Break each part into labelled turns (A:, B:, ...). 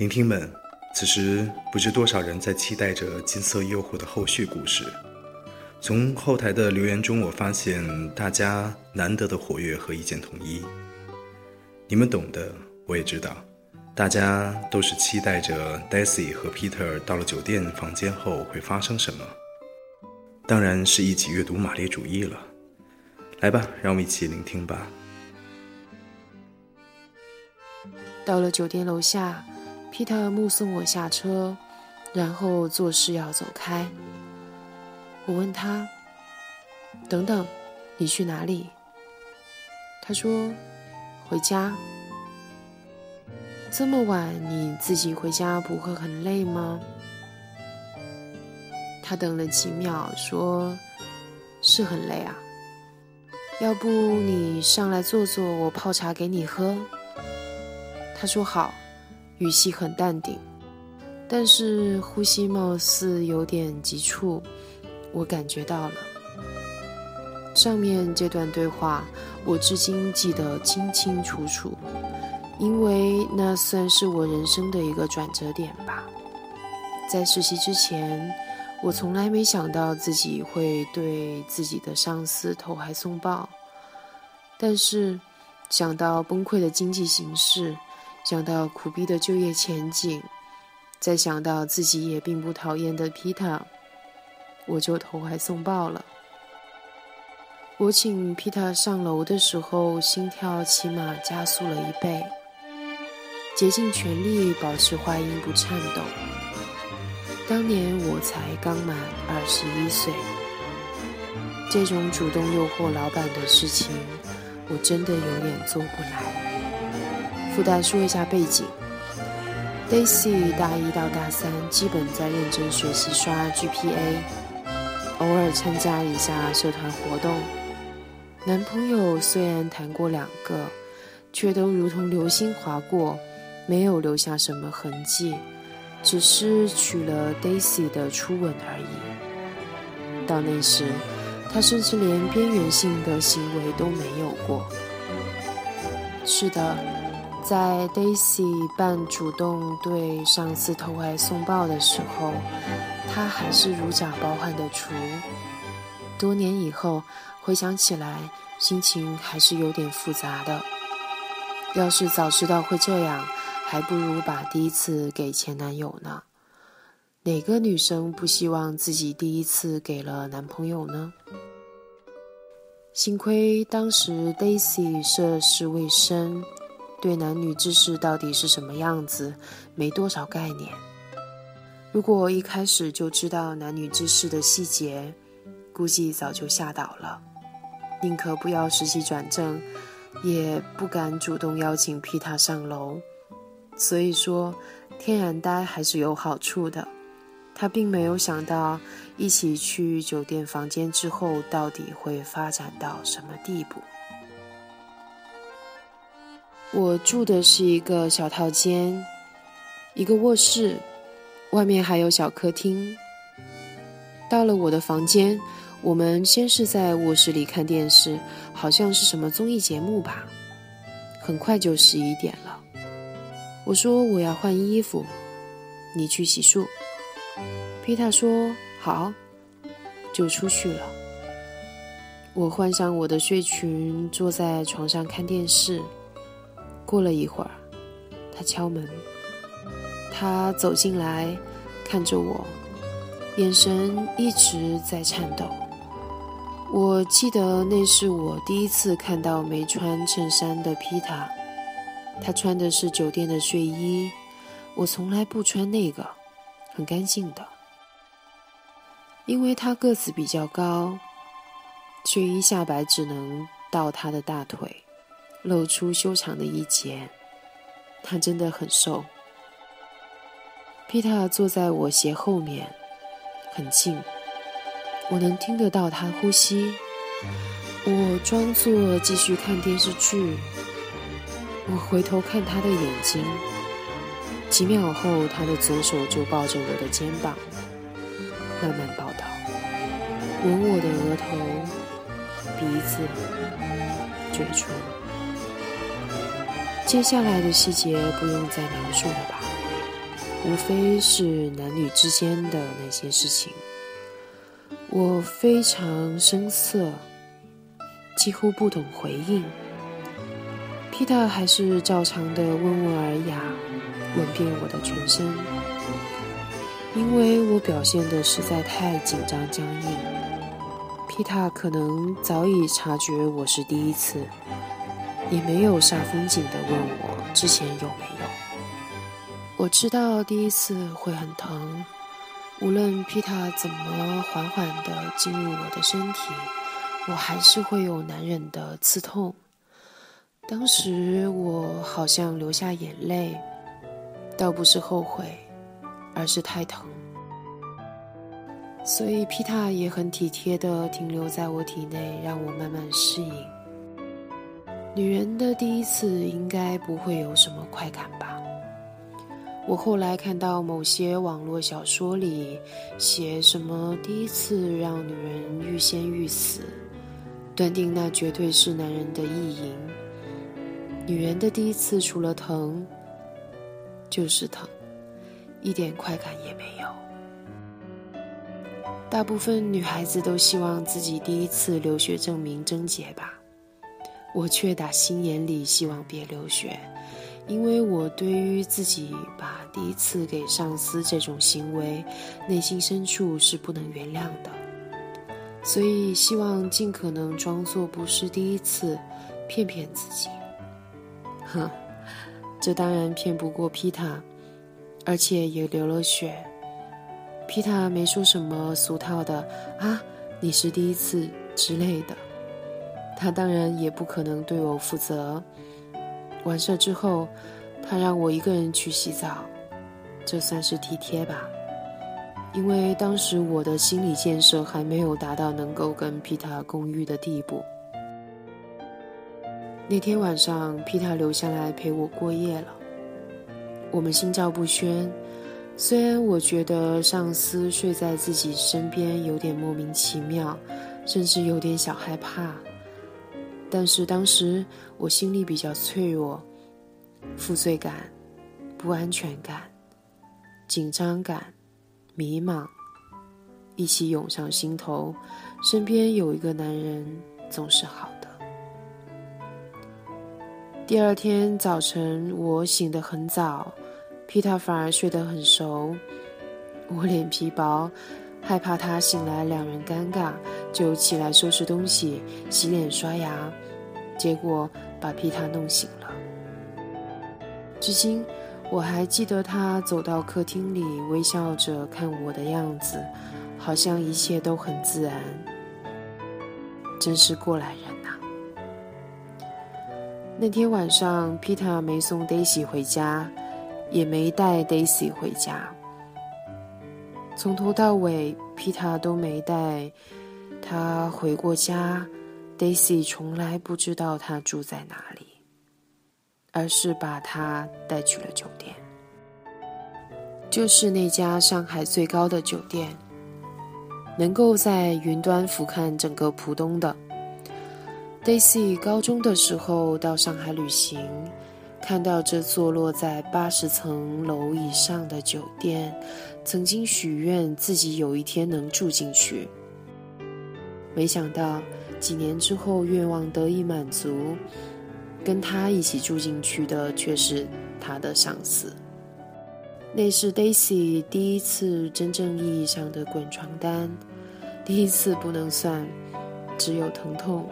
A: 聆听们，此时不知多少人在期待着《金色诱惑》的后续故事。从后台的留言中，我发现大家难得的活跃和意见统一。你们懂的，我也知道，大家都是期待着 Daisy 和 Peter 到了酒店房间后会发生什么。当然是一起阅读玛丽主义了。来吧，让我们一起聆听吧。
B: 到了酒店楼下。皮特目送我下车，然后作势要走开。我问他：“等等，你去哪里？”他说：“回家。”这么晚你自己回家不会很累吗？他等了几秒，说：“是很累啊。要不你上来坐坐，我泡茶给你喝。”他说：“好。”语气很淡定，但是呼吸貌似有点急促，我感觉到了。上面这段对话，我至今记得清清楚楚，因为那算是我人生的一个转折点吧。在实习之前，我从来没想到自己会对自己的上司投怀送抱，但是想到崩溃的经济形势。想到苦逼的就业前景，再想到自己也并不讨厌的皮塔，我就投怀送抱了。我请皮塔上楼的时候，心跳起码加速了一倍，竭尽全力保持话音不颤抖。当年我才刚满二十一岁，这种主动诱惑老板的事情，我真的有点做不来。附带说一下背景：Daisy 大一到大三基本在认真学习刷 GPA，偶尔参加一下社团活动。男朋友虽然谈过两个，却都如同流星划过，没有留下什么痕迹，只是娶了 Daisy 的初吻而已。到那时，他甚至连边缘性的行为都没有过。是的。在 Daisy 半主动对上司投怀送抱的时候，他还是如假包换的厨。多年以后回想起来，心情还是有点复杂的。要是早知道会这样，还不如把第一次给前男友呢。哪个女生不希望自己第一次给了男朋友呢？幸亏当时 Daisy 涉世未深。对男女之事到底是什么样子，没多少概念。如果一开始就知道男女之事的细节，估计早就吓倒了。宁可不要实习转正，也不敢主动邀请皮塔上楼。所以说，天然呆还是有好处的。他并没有想到，一起去酒店房间之后，到底会发展到什么地步。我住的是一个小套间，一个卧室，外面还有小客厅。到了我的房间，我们先是在卧室里看电视，好像是什么综艺节目吧。很快就十一点了，我说我要换衣服，你去洗漱。皮塔说好，就出去了。我换上我的睡裙，坐在床上看电视。过了一会儿，他敲门。他走进来，看着我，眼神一直在颤抖。我记得那是我第一次看到没穿衬衫的皮塔，他穿的是酒店的睡衣，我从来不穿那个，很干净的。因为他个子比较高，睡衣下摆只能到他的大腿，露出修长的一截。他真的很瘦。皮塔坐在我斜后面，很近，我能听得到他呼吸。我装作继续看电视剧。我回头看他的眼睛，几秒后，他的左手就抱着我的肩膀，慢慢抱到，吻我的额头、鼻子、嘴唇。接下来的细节不用再描述了吧？无非是男女之间的那些事情。我非常生涩，几乎不懂回应。皮特还是照常的温文尔雅，吻遍我的全身。因为我表现的实在太紧张僵硬，皮特可能早已察觉我是第一次，也没有煞风景的问我之前有没有。我知道第一次会很疼，无论皮塔怎么缓缓的进入我的身体，我还是会有难忍的刺痛。当时我好像流下眼泪，倒不是后悔，而是太疼。所以皮塔也很体贴的停留在我体内，让我慢慢适应。女人的第一次应该不会有什么快感吧？我后来看到某些网络小说里写什么第一次让女人欲仙欲死，断定那绝对是男人的意淫。女人的第一次除了疼，就是疼，一点快感也没有。大部分女孩子都希望自己第一次流血证明贞洁吧，我却打心眼里希望别流血，因为我对于自己把第一次给上司这种行为，内心深处是不能原谅的，所以希望尽可能装作不是第一次，骗骗自己。哼，这当然骗不过皮塔，而且也流了血。皮塔没说什么俗套的啊，你是第一次之类的。他当然也不可能对我负责。完事之后，他让我一个人去洗澡，这算是体贴吧？因为当时我的心理建设还没有达到能够跟皮塔共浴的地步。那天晚上，皮塔留下来陪我过夜了。我们心照不宣。虽然我觉得上司睡在自己身边有点莫名其妙，甚至有点小害怕，但是当时我心里比较脆弱，负罪感、不安全感、紧张感、迷茫一起涌上心头。身边有一个男人总是好的。第二天早晨，我醒得很早，皮塔反而睡得很熟。我脸皮薄，害怕他醒来两人尴尬，就起来收拾东西、洗脸、刷牙，结果把皮塔弄醒了。至今我还记得他走到客厅里，微笑着看我的样子，好像一切都很自然。真是过来人呐。那天晚上，皮塔没送 Daisy 回家，也没带 Daisy 回家。从头到尾，皮塔都没带他回过家。Daisy 从来不知道他住在哪里，而是把他带去了酒店，就是那家上海最高的酒店，能够在云端俯瞰整个浦东的。Daisy 高中的时候到上海旅行，看到这坐落在八十层楼以上的酒店，曾经许愿自己有一天能住进去。没想到几年之后愿望得以满足，跟他一起住进去的却是他的上司。那是 Daisy 第一次真正意义上的滚床单，第一次不能算，只有疼痛。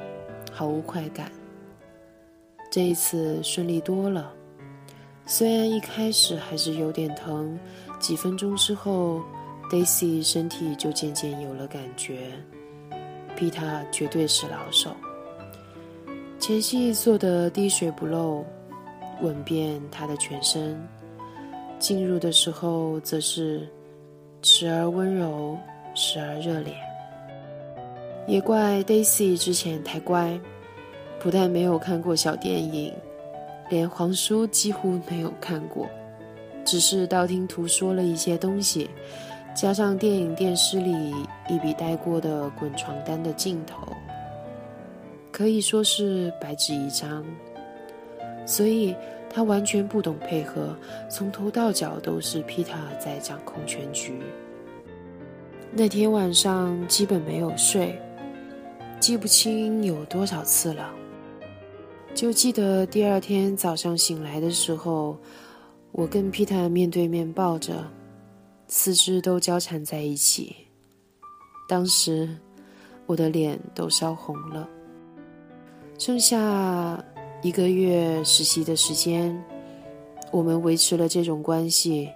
B: 毫无快感。这一次顺利多了，虽然一开始还是有点疼，几分钟之后 Daisy 身体就渐渐有了感觉。皮塔绝对是老手，前戏做得滴水不漏，吻遍他的全身。进入的时候则是时而温柔，时而热烈。也怪 Daisy 之前太乖，不但没有看过小电影，连黄书几乎没有看过，只是道听途说了一些东西。加上电影、电视里一笔带过的滚床单的镜头，可以说是白纸一张。所以他完全不懂配合，从头到脚都是皮塔在掌控全局。那天晚上基本没有睡，记不清有多少次了，就记得第二天早上醒来的时候，我跟皮塔面对面抱着。四肢都交缠在一起，当时我的脸都烧红了。剩下一个月实习的时间，我们维持了这种关系。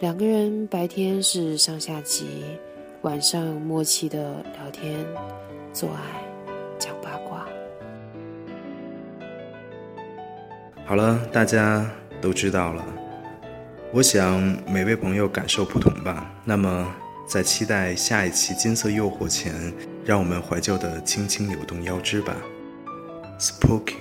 B: 两个人白天是上下级，晚上默契的聊天、做爱、
A: 好了，大家都知道了。我想每位朋友感受不同吧。那么，在期待下一期《金色诱惑》前，让我们怀旧的轻轻扭动腰肢吧，Spooky。